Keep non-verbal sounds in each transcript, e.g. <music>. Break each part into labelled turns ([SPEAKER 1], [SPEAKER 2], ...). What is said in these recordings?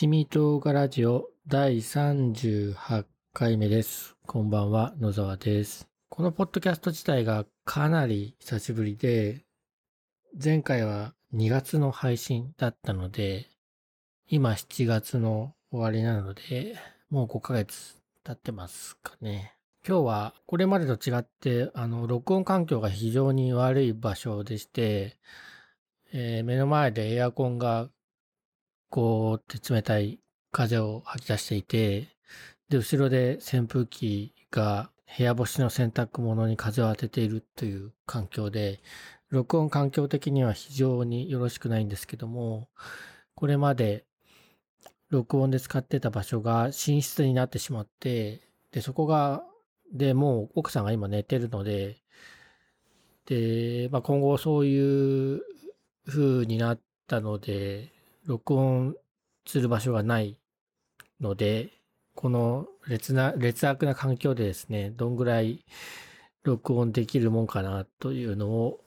[SPEAKER 1] 一味唐辛ラジオ第38回目です。こんばんは、野沢です。このポッドキャスト自体がかなり久しぶりで、前回は2月の配信だったので、今7月の終わりなので、もう5ヶ月経ってますかね。今日はこれまでと違って、あの、録音環境が非常に悪い場所でして、えー目の前でエアコンがこうって冷たい風を吐き出していて、で、後ろで扇風機が部屋干しの洗濯物に風を当てているという環境で、録音環境的には非常によろしくないんですけども、これまで録音で使ってた場所が寝室になってしまって、で、そこが、で、もう奥さんが今寝てるので、で、まあ、今後そういう風になったので、録音する場所がないので、この劣な、劣悪な環境でですね、どんぐらい録音できるもんかなというのを、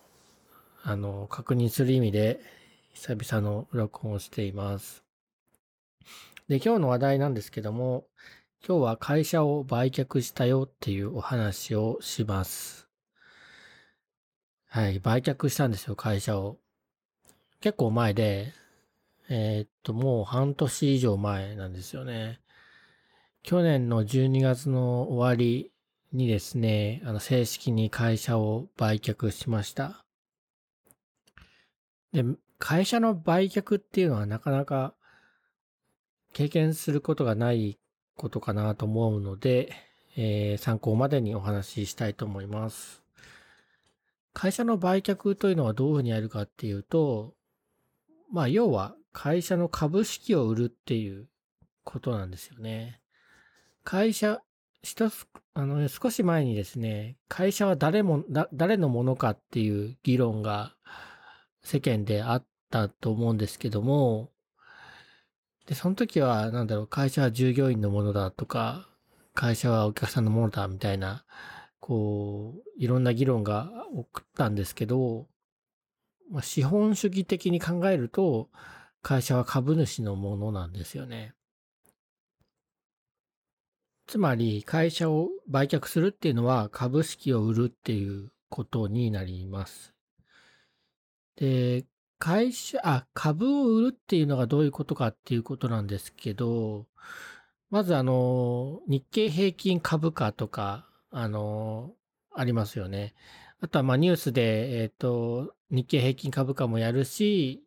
[SPEAKER 1] あの、確認する意味で、久々の録音をしています。で、今日の話題なんですけども、今日は会社を売却したよっていうお話をします。はい、売却したんですよ、会社を。結構前で、えーっと、もう半年以上前なんですよね。去年の12月の終わりにですね、あの、正式に会社を売却しました。で、会社の売却っていうのはなかなか経験することがないことかなと思うので、えー参考までにお話ししたいと思います。会社の売却というのはどういうふうにやるかっていうと、まあ、要は会社の株式を売るっていうことなんですよね。会社、一つ、あの、少し前にですね、会社は誰も、誰のものかっていう議論が世間であったと思うんですけども、で、その時は、なんだろう、会社は従業員のものだとか、会社はお客さんのものだみたいな、こう、いろんな議論が起こったんですけど、まあ、資本主義的に考えると、会社は株主のものなんですよね。つまり、会社を売却するっていうのは株式を売るっていうことになります。で、会社、あ、株を売るっていうのがどういうことかっていうことなんですけど、まずあの、日経平均株価とか、あの、ありますよね。あとはまあニュースで、えっ、と、日経平均株価もやるし、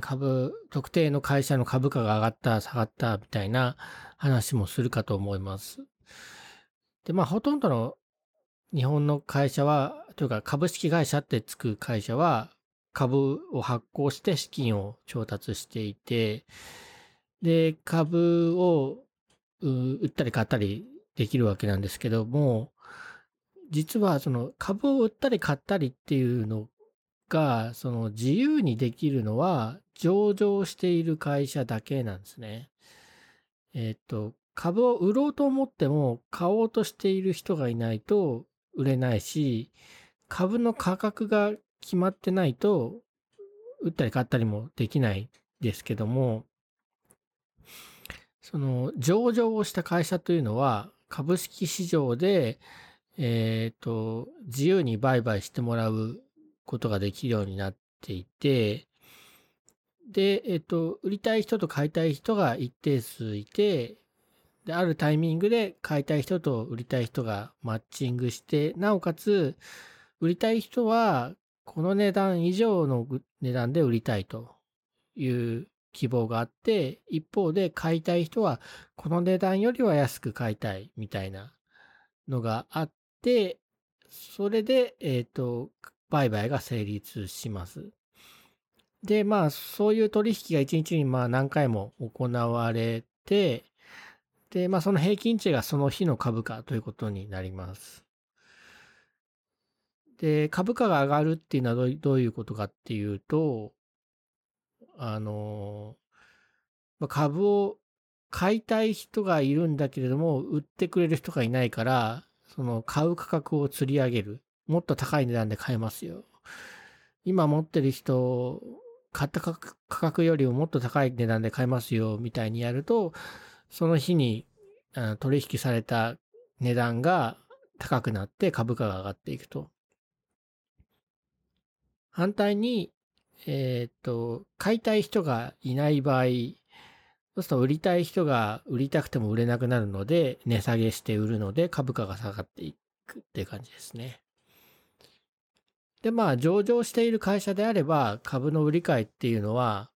[SPEAKER 1] 株、特定の会社の株価が上がった、下がった、みたいな話もするかと思います。で、まあほとんどの日本の会社は、というか株式会社ってつく会社は、株を発行して資金を調達していて、で、株を売ったり買ったりできるわけなんですけども、実はその株を売ったり買ったりっていうのが、その自由にできるのは上場している会社だけなんですね。えっ、と、株を売ろうと思っても買おうとしている人がいないと売れないし、株の価格が決まってないと売ったり買ったりもできないですけども、その上場をした会社というのは株式市場でえっ、と、自由に売買してもらうことができるようになっていて、で、えっ、と、売りたい人と買いたい人が一定数いて、で、あるタイミングで買いたい人と売りたい人がマッチングして、なおかつ、売りたい人は、この値段以上の値段で売りたいという希望があって、一方で買いたい人は、この値段よりは安く買いたいみたいなのがあって、それで、えっ、と、売買が成立します。で、まあ、そういう取引が一日にまあ何回も行われて、で、まあその平均値がその日の株価ということになります。で、株価が上がるっていうのはどういどういうことかっていうと、あの、まあ株を買いたい人がいるんだけれども、売ってくれる人がいないから、その買う価格を釣り上げる。もっと高い値段で買えますよ。今持ってる人買った価格よりももっと高い値段で買えますよ、みたいにやると、その日に取引された値段が高くなって株価が上がっていくと。反対に、えっ、と、買いたい人がいない場合、そうすると売りたい人が売りたくても売れなくなるので、値下げして売るので株価が下がっていくっていう感じですね。で、まあ、上場している会社であれば、株の売り買いっていうのは、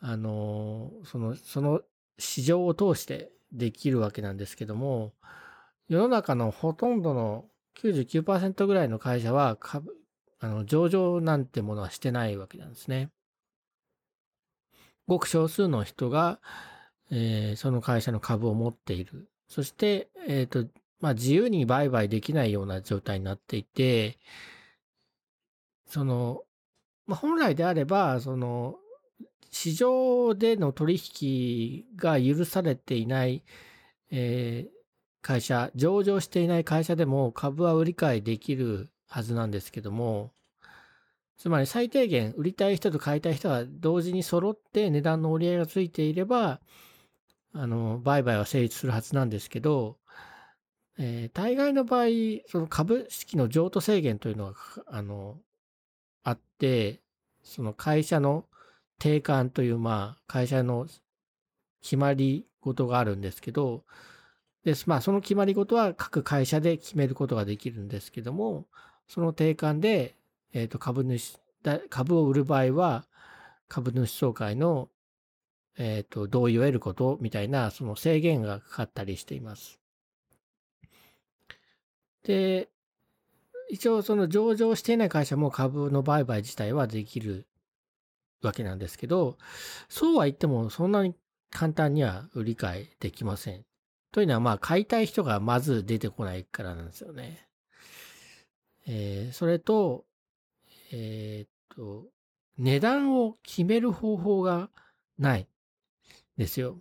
[SPEAKER 1] あの、その、その市場を通してできるわけなんですけども、世の中のほとんどの99%ぐらいの会社は株、あの、上場なんてものはしてないわけなんですね。ごく少数の人が、えー、その会社の株を持っている。そして、えっ、ー、と、まあ、自由に売買できないような状態になっていて、その、まあ、本来であれば、その、市場での取引が許されていない、えー、会社、上場していない会社でも株は売り買いできるはずなんですけども、つまり最低限売りたい人と買いたい人が同時に揃って値段の折り合いがついていれば、あの、売買は成立するはずなんですけど、えー、大概の場合、その株式の譲渡制限というのが、あの、あって、その会社の定款という、まあ、会社の決まり事があるんですけど、です。まあ、その決まり事は各会社で決めることができるんですけども、その定款で、えっ、ー、と、株主、株を売る場合は、株主総会の、えっ、ー、と、同意を得ることみたいな、その制限がかかったりしています。で、一応その上場していない会社も株の売買自体はできるわけなんですけど、そうは言ってもそんなに簡単には売り買いできません。というのはまあ買いたい人がまず出てこないからなんですよね。えー、それと、えー、っと、値段を決める方法がないですよ。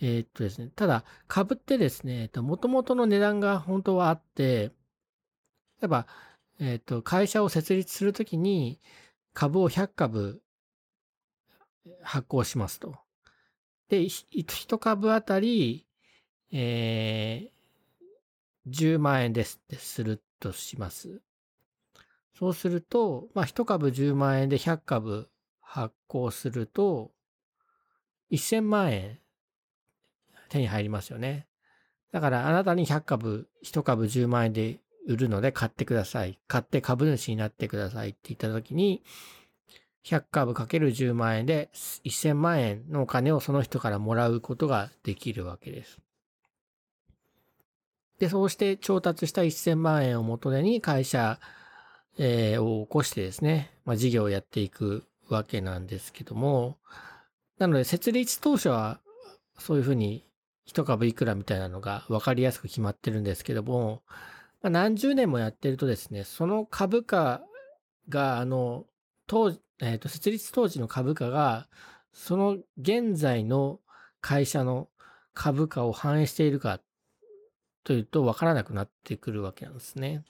[SPEAKER 1] えー、っとですね、ただ株ってですね、もともとの値段が本当はあって、例えば、えっ、と、会社を設立するときに株を100株発行しますと。で、1株あたり、えー、10万円ですってするとします。そうすると、まあ、1株10万円で100株発行すると、1000万円手に入りますよね。だからあなたに100株、1株10万円で売るので買ってください。買って株主になってくださいって言った時に、100株かける10万円で1000万円のお金をその人からもらうことができるわけです。で、そうして調達した1000万円を元手に会社、え、を起こしてですね、まあ、事業をやっていくわけなんですけども、なので設立当初はそういうふうに一株いくらみたいなのが分かりやすく決まってるんですけども、何十年もやってるとですね、その株価が、あの、当、えっ、ー、と、設立当時の株価が、その現在の会社の株価を反映しているかというと分からなくなってくるわけなんですね。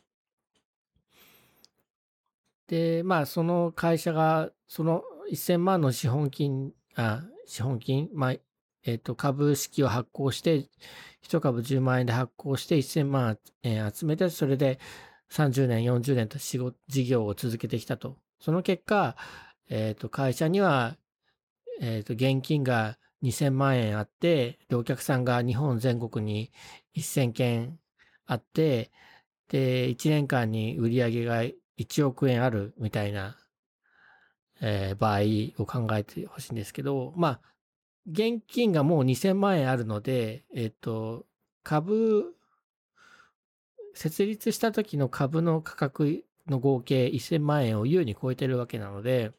[SPEAKER 1] で、まあ、その会社が、その1000万の資本金、あ、資本金、まあ、えっ、と、株式を発行して、1株10万円で発行して1000万円集めて、それで30年、40年と仕事、事業を続けてきたと。その結果、えっ、と、会社には、えっ、と、現金が2000万円あって、で、お客さんが日本全国に1000件あって、で、1年間に売り上げが1億円あるみたいな、えー、場合を考えてほしいんですけど、まあ、現金がもう2000万円あるので、えっと、株、設立した時の株の価格の合計1000万円を優に超えてるわけなので、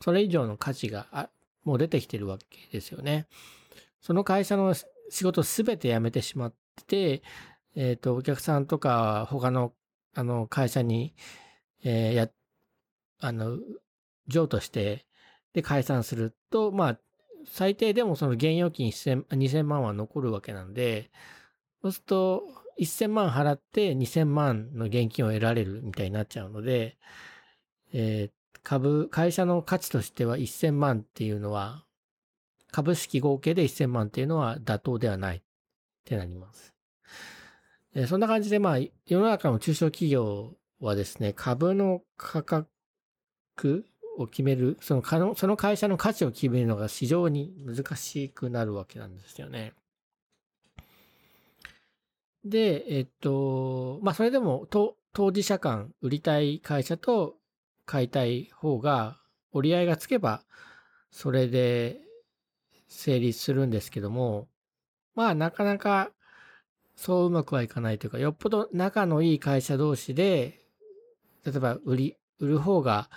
[SPEAKER 1] それ以上の価値があもう出てきてるわけですよね。その会社の仕事すべて辞めてしまって、えっ、と、お客さんとか他のあの会社に、えー、や、あの、譲渡してで解散すると、まあ、最低でもその現預金2000万は残るわけなんで、そうすると1000万払って2000万の現金を得られるみたいになっちゃうので、えー、株、会社の価値としては1000万っていうのは、株式合計で1000万っていうのは妥当ではないってなります。でそんな感じで、まあ、世の中の中小企業はですね、株の価格を決める、その可能その会社の価値を決めるのが非常に難しくなるわけなんですよね。で、えっと、まあ、それでも、当事者間、売りたい会社と買いたい方が折り合いがつけば、それで成立するんですけども、まあ、なかなかそううまくはいかないというか、よっぽど仲のいい会社同士で、例えば売り、売る方が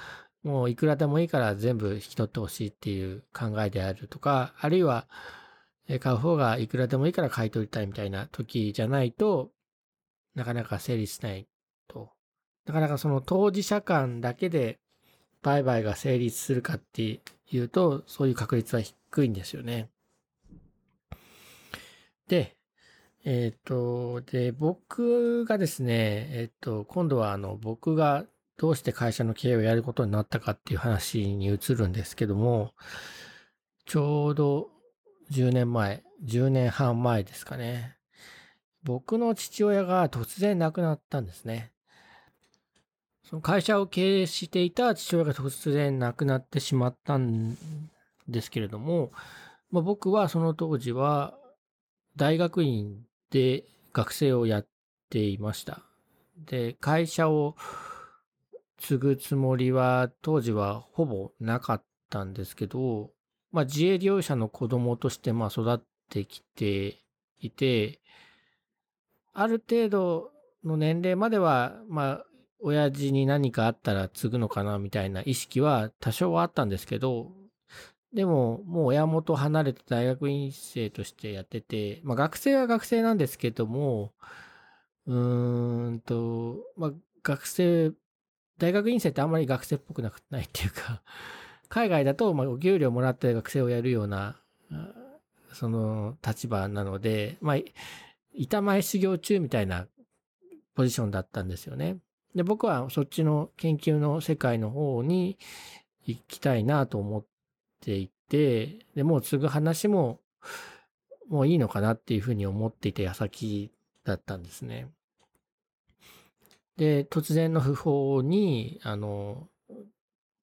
[SPEAKER 1] もういくらでもいいから全部引き取ってほしいっていう考えであるとか、あるいは買う方がいくらでもいいから買い取りたいみたいな時じゃないとなかなか成立しないと。なかなかその当事者間だけで売買が成立するかっていうと、そういう確率は低いんですよね。で、えっ、ー、と、で、僕がですね、えっ、ー、と、今度はあの、僕がどうして会社の経営をやることになったかっていう話に移るんですけども、ちょうど10年前、10年半前ですかね。僕の父親が突然亡くなったんですね。その会社を経営していた父親が突然亡くなってしまったんですけれども、まあ、僕はその当時は大学院で学生をやっていました。で、会社を継ぐつもりは当時はほぼなかったんですけど、まあ自営業者の子供としてまあ育ってきていて、ある程度の年齢までは、まあ、親父に何かあったら継ぐのかなみたいな意識は多少はあったんですけど、でも、もう親元離れて大学院生としてやってて、まあ学生は学生なんですけども、うーんと、まあ学生、大学院生ってあんまり学生っぽくなくないっていうか、<laughs> 海外だと、まあお給料もらって学生をやるような、その立場なので、まあ、板前修行中みたいなポジションだったんですよね。で、僕はそっちの研究の世界の方に行きたいなと思っていて、で、もう継ぐ話も、もういいのかなっていうふうに思っていた矢先だったんですね。で、突然の訃報に、あの、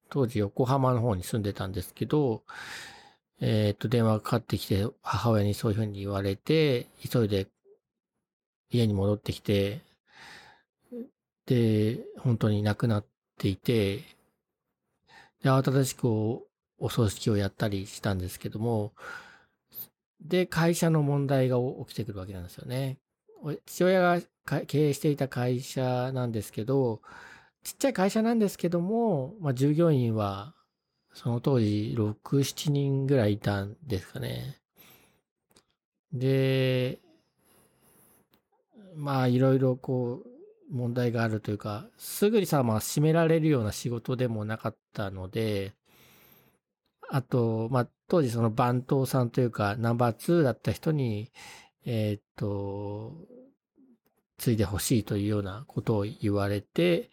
[SPEAKER 1] 当時横浜の方に住んでたんですけど、えっ、と、電話がかかってきて、母親にそういうふうに言われて、急いで家に戻ってきて、で、本当に亡くなっていて、で、慌ただしくお葬式をやったりしたんですけども、で、会社の問題が起きてくるわけなんですよね。父親が経営していた会社なんですけど、ちっちゃい会社なんですけども、まあ、従業員は、その当時、6、7人ぐらいいたんですかね。で、まあ、いろいろこう、問題があるというか、すぐにさ、まあ、閉められるような仕事でもなかったので、あと、まあ、当時その番頭さんというか、ナンバー2だった人に、えー、っと、継いでほしいというようなことを言われて、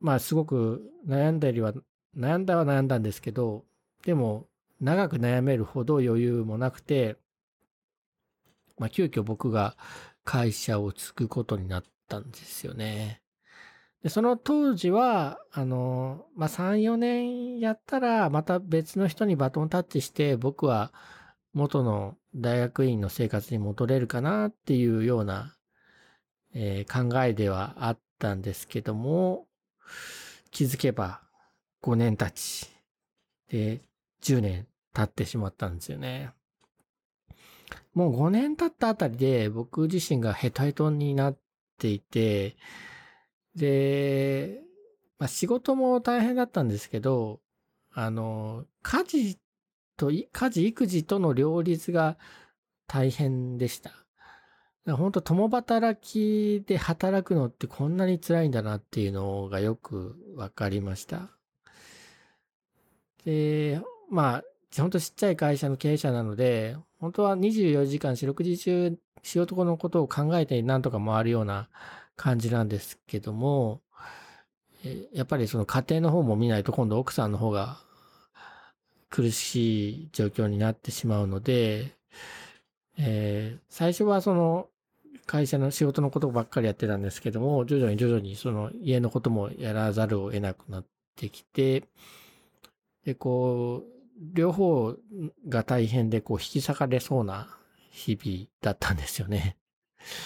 [SPEAKER 1] まあ、すごく悩んだりは、悩んだは悩んだんですけど、でも、長く悩めるほど余裕もなくて、まあ、急遽僕が会社を継ぐことになったんですよね。でその当時は、あの、まあ、3、4年やったら、また別の人にバトンタッチして、僕は元の大学院の生活に戻れるかなっていうような、えー、考えではあったんですけども、気づけば5年経ち、で、10年経ってしまったんですよね。もう5年経ったあたりで僕自身がヘトヘトになっていて、で、まあ、仕事も大変だったんですけど、あの、家事と、家事育児との両立が大変でした。本当共働きで働くのってこんなに辛いんだなっていうのがよくわかりました。で、まあ、本当ちっちゃい会社の経営者なので、本当は24時間四六時中仕事のことを考えてなんとか回るような感じなんですけども、やっぱりその家庭の方も見ないと今度奥さんの方が苦しい状況になってしまうので、えー、最初はその会社の仕事のことばっかりやってたんですけども、徐々に徐々にその家のこともやらざるを得なくなってきて、で、こう、両方が大変でこう引き裂かれそうな日々だったんですよね。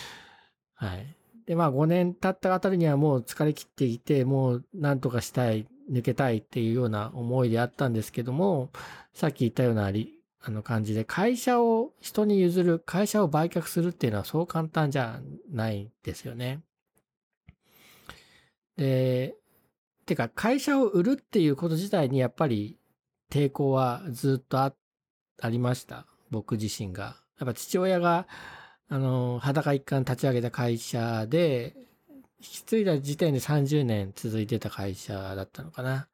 [SPEAKER 1] <laughs> はい。で、まあ5年経ったあたりにはもう疲れ切っていて、もう何とかしたい、抜けたいっていうような思いであったんですけども、さっき言ったようなあの感じで、会社を人に譲る、会社を売却するっていうのはそう簡単じゃないですよね。で、てか会社を売るっていうこと自体にやっぱり抵抗はずっとありました。僕自身が。やっぱ父親が、あの、裸一貫立ち上げた会社で、引き継いだ時点で30年続いてた会社だったのかな。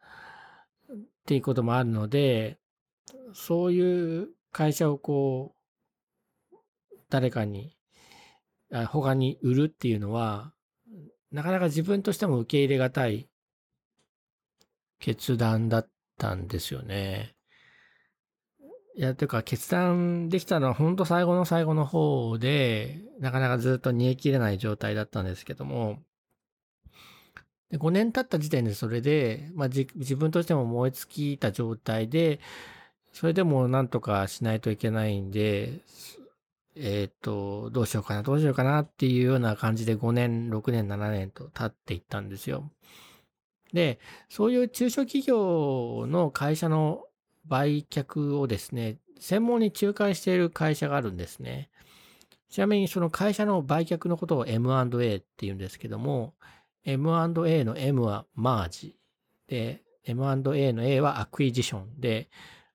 [SPEAKER 1] っていうこともあるので、そういう会社をこう、誰かに、他に売るっていうのは、なかなか自分としても受け入れがたい決断だったんですよね。いや、というか決断できたのは本当最後の最後の方で、なかなかずっと煮え切れない状態だったんですけども、で5年経った時点でそれで、まあ、自分としても燃え尽きた状態で、それでもなんとかしないといけないんで、えっ、ー、と、どうしようかな、どうしようかなっていうような感じで5年、6年、7年と経っていったんですよ。で、そういう中小企業の会社の売却をですね、専門に仲介している会社があるんですね。ちなみにその会社の売却のことを M&A って言うんですけども、M&A の M はマージで、M&A の A は acquisition で、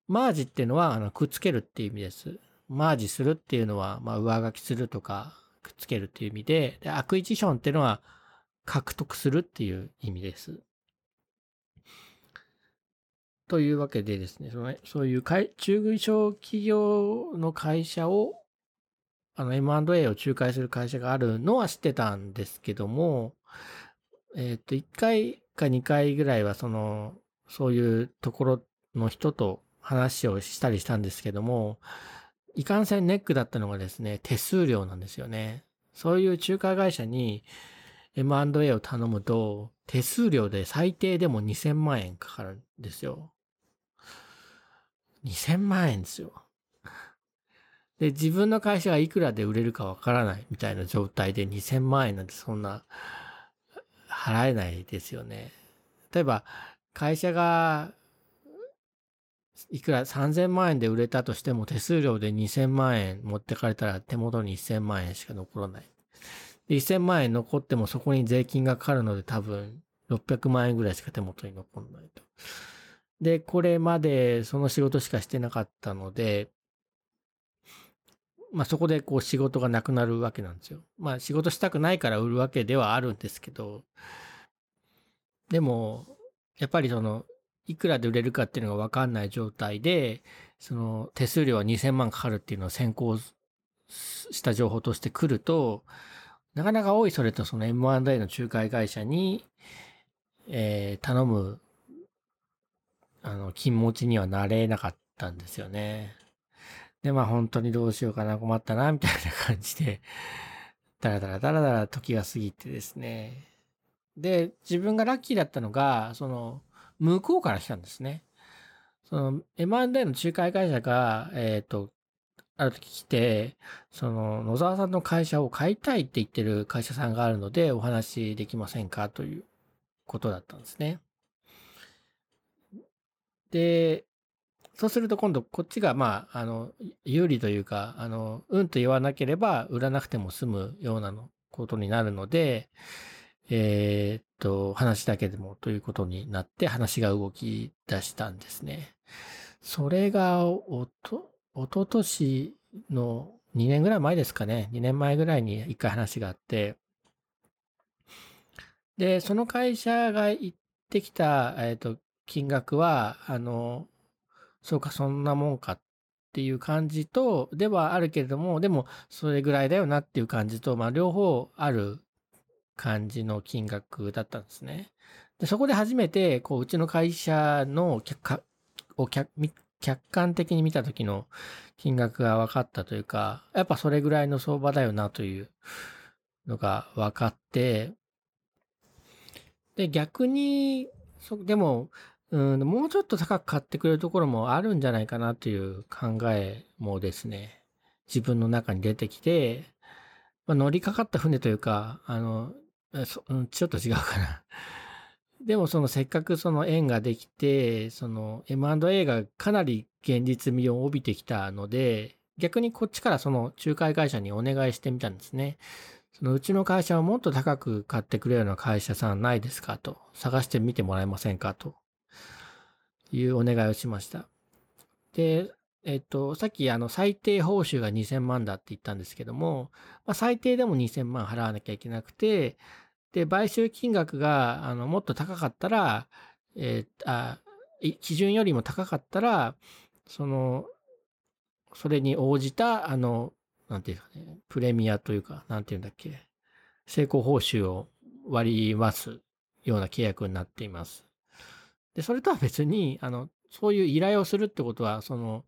[SPEAKER 1] マージっていうのはあのくっつけるっていう意味です。マージするっていうのは、まあ、上書きするとか、くっつけるっていう意味で、で acquisition っていうのは獲得するっていう意味です。というわけでですね、そのそういう中小企業の会社を、あの M&A を仲介する会社があるのは知ってたんですけども、えっ、ー、と、1回か2回ぐらいは、その、そういうところの人と話をしたりしたんですけども、いかんせんネックだったのがですね、手数料なんですよね。そういう仲介会社に M&A を頼むと、手数料で最低でも2000万円かかるんですよ。2000万円ですよ。で、自分の会社がいくらで売れるかわからないみたいな状態で2000万円なんてそんな払えないですよね。例えば、会社がいくら3000万円で売れたとしても手数料で2000万円持ってかれたら手元に1000万円しか残らない。で1000万円残ってもそこに税金がかかるので多分600万円ぐらいしか手元に残らないと。で、これまでその仕事しかしてなかったので、まあそこでこう仕事がなくなるわけなんですよ。まあ仕事したくないから売るわけではあるんですけど、でも、やっぱりその、いくらで売れるかっていうのがわかんない状態で、その手数料は2000万かかるっていうのを先行した情報として来ると、なかなか多いそれとその M&A の仲介会社に、えー、頼む、あの、気持ちにはなれなかったんですよね。で、まあ本当にどうしようかな、困ったな、みたいな感じで、だらだらだらだら時が過ぎてですね。で、自分がラッキーだったのが、その、向こうから来たんですね。その M&A の仲介会社が、えっ、ー、と、ある時来て、その野沢さんの会社を買いたいって言ってる会社さんがあるのでお話できませんかということだったんですね。で、そうすると今度こっちがまあ、あの、有利というか、あの、うんと言わなければ売らなくても済むようなのことになるので、えー、と、話だけでもということになって話が動き出したんですね。それがおと、おととしの2年ぐらい前ですかね。2年前ぐらいに一回話があって、で、その会社が言ってきた、えっ、と、金額は、あの、そうか、そんなもんかっていう感じと、ではあるけれども、でも、それぐらいだよなっていう感じと、まあ、両方ある感じの金額だったんですね。でそこで初めて、こう、うちの会社の客を客客観的に見た時の金額が分かったというか、やっぱそれぐらいの相場だよなというのが分かって、で、逆に、そでも、うん、もうちょっと高く買ってくれるところもあるんじゃないかなという考えもですね、自分の中に出てきて、まあ、乗りかかった船というか、あの、ちょっと違うかな。<laughs> でもそのせっかくその縁ができて、その M&A がかなり現実味を帯びてきたので、逆にこっちからその仲介会社にお願いしてみたんですね。そのうちの会社はもっと高く買ってくれるような会社さんないですかと。探してみてもらえませんかというお願いをしました。で、えっと、さっきあの最低報酬が2000万だって言ったんですけども、まあ、最低でも2000万払わなきゃいけなくて、で、買収金額があのもっと高かったら、えー、あ、基準よりも高かったら、その、それに応じた、あの、なんていうかね、プレミアというか、なんていうんだっけ、成功報酬を割りますような契約になっています。で、それとは別に、あの、そういう依頼をするってことは、その、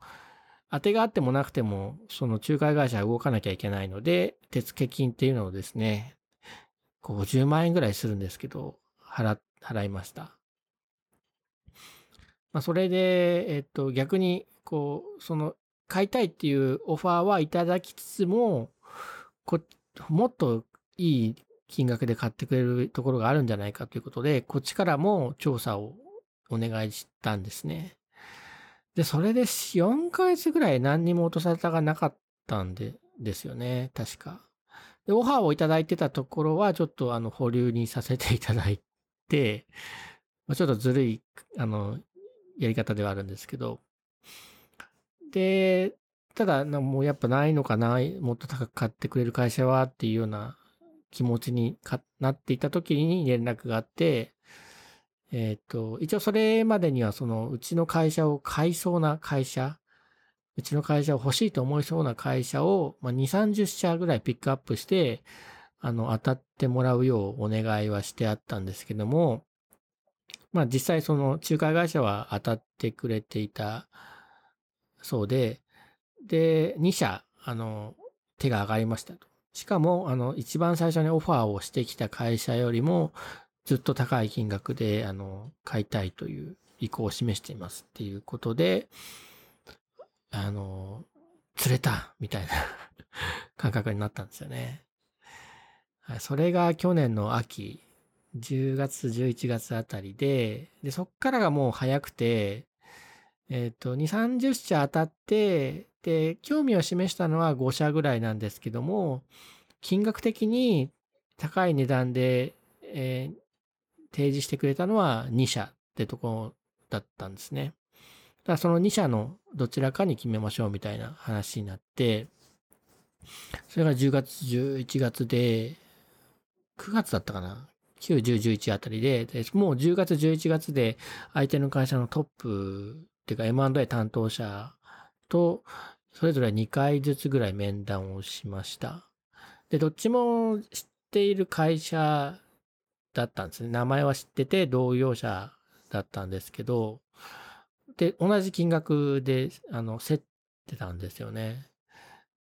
[SPEAKER 1] 当てがあってもなくても、その仲介会社が動かなきゃいけないので、手付金っていうのをですね、50万円ぐらいするんですけど、払、払いました。まあ、それで、えっと、逆に、こう、その、買いたいっていうオファーはいただきつつも、こもっといい金額で買ってくれるところがあるんじゃないかということで、こっちからも調査をお願いしたんですね。で、それで4ヶ月ぐらい何にも落とされたがなかったんで、ですよね。確か。で、オファーをいただいてたところは、ちょっとあの、保留にさせていただいて、まあ、ちょっとずるい、あの、やり方ではあるんですけど、で、ただ、もうやっぱないのかな、もっと高く買ってくれる会社はっていうような気持ちになっていた時に連絡があって、えっ、ー、と、一応それまでにはそのうちの会社を買いそうな会社、うちの会社を欲しいと思いそうな会社を、まあ、2、30社ぐらいピックアップして、あの、当たってもらうようお願いはしてあったんですけども、まあ実際その仲介会社は当たってくれていたそうで、で、2社、あの、手が上がりましたと。しかも、あの、一番最初にオファーをしてきた会社よりも、ずっと高い金額で、あの、買いたいという意向を示していますっていうことで、あの、釣れたみたいな <laughs> 感覚になったんですよね。それが去年の秋、10月、11月あたりで、で、そっからがもう早くて、えっ、ー、と、2、30社当たって、で、興味を示したのは5社ぐらいなんですけども、金額的に高い値段で、えー、提示してくれたのは2社ってとこだったんですね。らその2社のどちらかに決めましょうみたいな話になって、それが10月、11月で、9月だったかな？9、10、11あたりで、でもう10月、11月で相手の会社のトップっていうか M&A 担当者と、それぞれ2回ずつぐらい面談をしました。で、どっちも知っている会社だったんですね。名前は知ってて同業者だったんですけど、で、同じ金額で、あの、競ってたんですよね。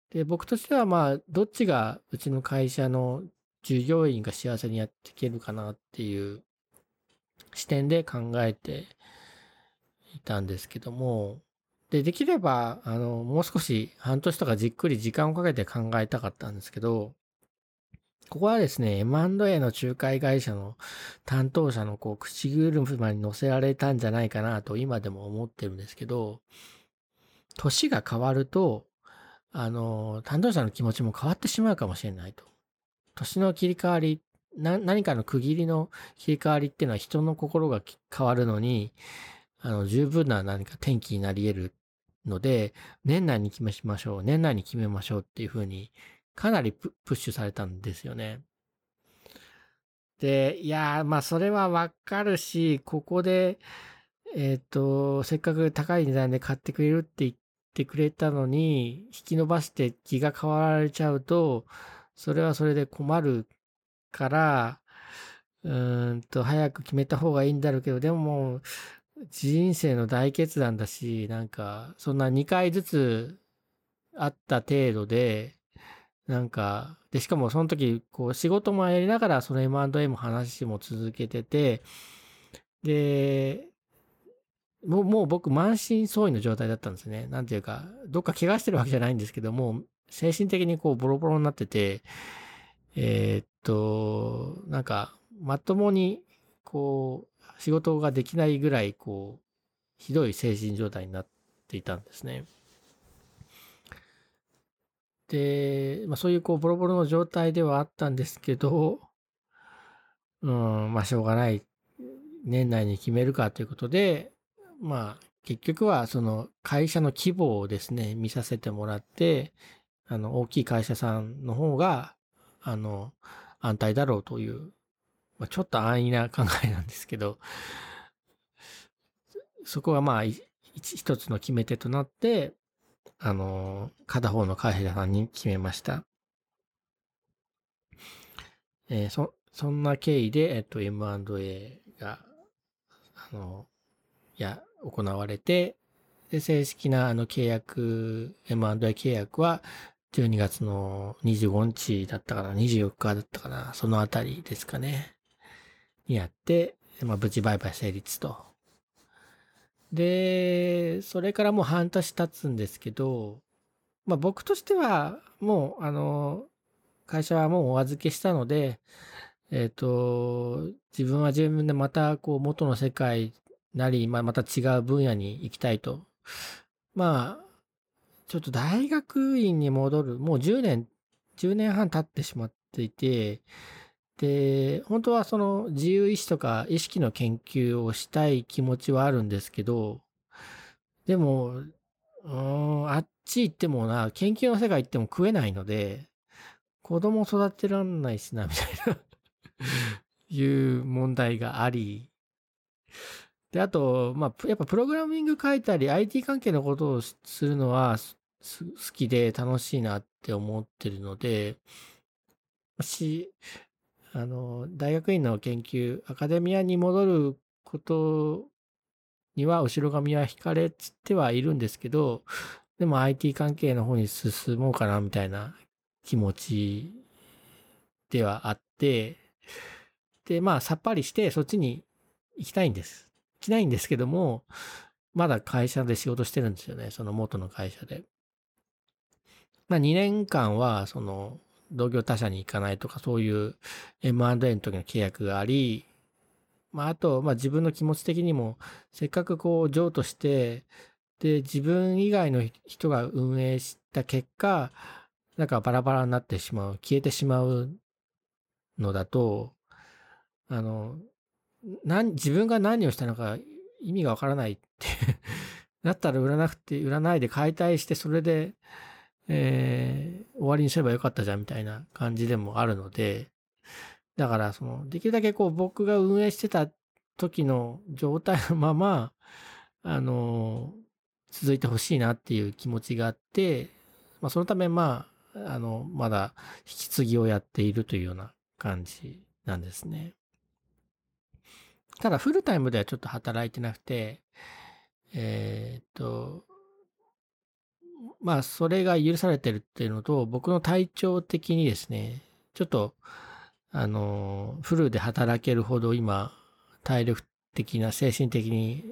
[SPEAKER 1] で、僕としてはまあ、どっちがうちの会社の従業員が幸せにやっていけるかなっていう視点で考えていたんですけども、で、できれば、あの、もう少し半年とかじっくり時間をかけて考えたかったんですけど、ここはですね、M&A の仲介会社の担当者のこう、口車に乗せられたんじゃないかなと今でも思ってるんですけど、年が変わると、あの、担当者の気持ちも変わってしまうかもしれないと。年の切り替わり、何かの区切りの切り替わりっていうのは人の心が変わるのに、あの、十分な何か転機になり得るので、年内に決めましょう、年内に決めましょうっていうふうに、かなりプッシュされたんですよね。で、いやまあ、それはわかるし、ここで、えっ、ー、と、せっかく高い値段で買ってくれるって言ってくれたのに、引き伸ばして気が変わられちゃうと、それはそれで困るから、うんと、早く決めた方がいいんだろうけど、でももう、人生の大決断だし、なんか、そんな2回ずつあった程度で、なんか、で、しかもその時、こう、仕事もやりながら、その M&A も話も続けてて、で、もう、もう僕、満身創痍の状態だったんですね。なんていうか、どっか怪我してるわけじゃないんですけども、精神的にこう、ボロボロになってて、えー、っと、なんか、まともに、こう、仕事ができないぐらい、こう、ひどい精神状態になっていたんですね。で、まあそういうこう、ボロボロの状態ではあったんですけど、うん、まあしょうがない。年内に決めるかということで、まあ結局はその会社の規模をですね、見させてもらって、あの、大きい会社さんの方が、あの、安泰だろうという、まあ、ちょっと安易な考えなんですけど、そこがまあ、一つの決め手となって、あの、片方の会社さんに決めました。えー、そ、そんな経緯で、えっと、M&A が、あの、や、行われて、で、正式なあの契約、M&A 契約は、12月の25日だったかな、24日だったかな、そのあたりですかね。にやって、まあ、無事売買成立と。で、それからもう半年経つんですけど、まあ僕としては、もう、あの、会社はもうお預けしたので、えっ、ー、と、自分は自分でまた、こう、元の世界なり、まあ、また違う分野に行きたいと。まあ、ちょっと大学院に戻る、もう10年、10年半経ってしまっていて、で、本当はその自由意志とか意識の研究をしたい気持ちはあるんですけど、でも、うん、あっち行ってもな、研究の世界行っても食えないので、子供育てらんないしな、みたいな <laughs> いう問題があり、で、あと、まあ、やっぱプログラミング書いたり IT 関係のことをするのは好きで楽しいなって思ってるので、し、あの、大学院の研究、アカデミアに戻ることには後ろ髪は引かれつってはいるんですけど、でも IT 関係の方に進もうかなみたいな気持ちではあって、で、まあさっぱりしてそっちに行きたいんです。きないんですけども、まだ会社で仕事してるんですよね。その元の会社で。まあ2年間は、その、同業他社に行かないとか、そういう M&A の時の契約があり、まああと、まあ自分の気持ち的にも、せっかくこう、譲渡して、で、自分以外の人が運営した結果、なんかバラバラになってしまう、消えてしまうのだと、あの、何、自分が何をしたのか意味がわからないって <laughs> だったら売らなくて、売らないで解体して、それで、えー、終わりにすればよかったじゃんみたいな感じでもあるので、だから、その、できるだけこう僕が運営してた時の状態のまま、あの、続いてほしいなっていう気持ちがあって、まあそのためまあ、あの、まだ引き継ぎをやっているというような感じなんですね。ただフルタイムではちょっと働いてなくて、えー、っと、まあ、それが許されてるっていうのと、僕の体調的にですね、ちょっと、あの、フルで働けるほど今、体力的な、精神的に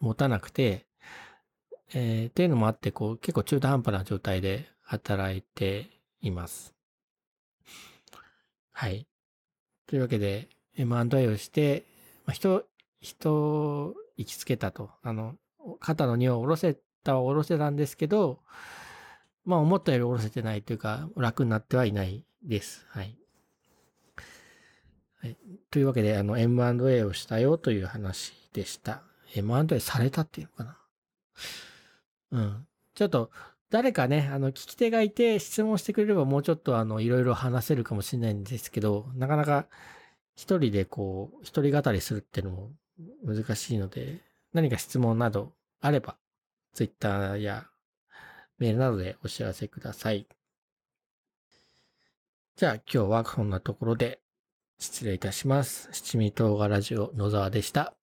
[SPEAKER 1] 持たなくて、えー、っていうのもあって、こう、結構中途半端な状態で働いています。はい。というわけで、M&A をして、まあ、人、人、行きつけたと。あの、肩の荷を下ろせたは下ろせたんですけど、まあ思ったより下ろせてないというか、楽になってはいないです。はい。はい、というわけで、あの、M&A をしたよという話でした。M&A されたっていうのかな。うん。ちょっと、誰かね、あの、聞き手がいて質問してくれればもうちょっとあの、いろいろ話せるかもしれないんですけど、なかなか一人でこう、一人語りするっていうのも難しいので、何か質問などあれば、ツイッターやメールなどでお知らせください。じゃあ今日はこんなところで失礼いたします。七味唐辛ラジオ野沢でした。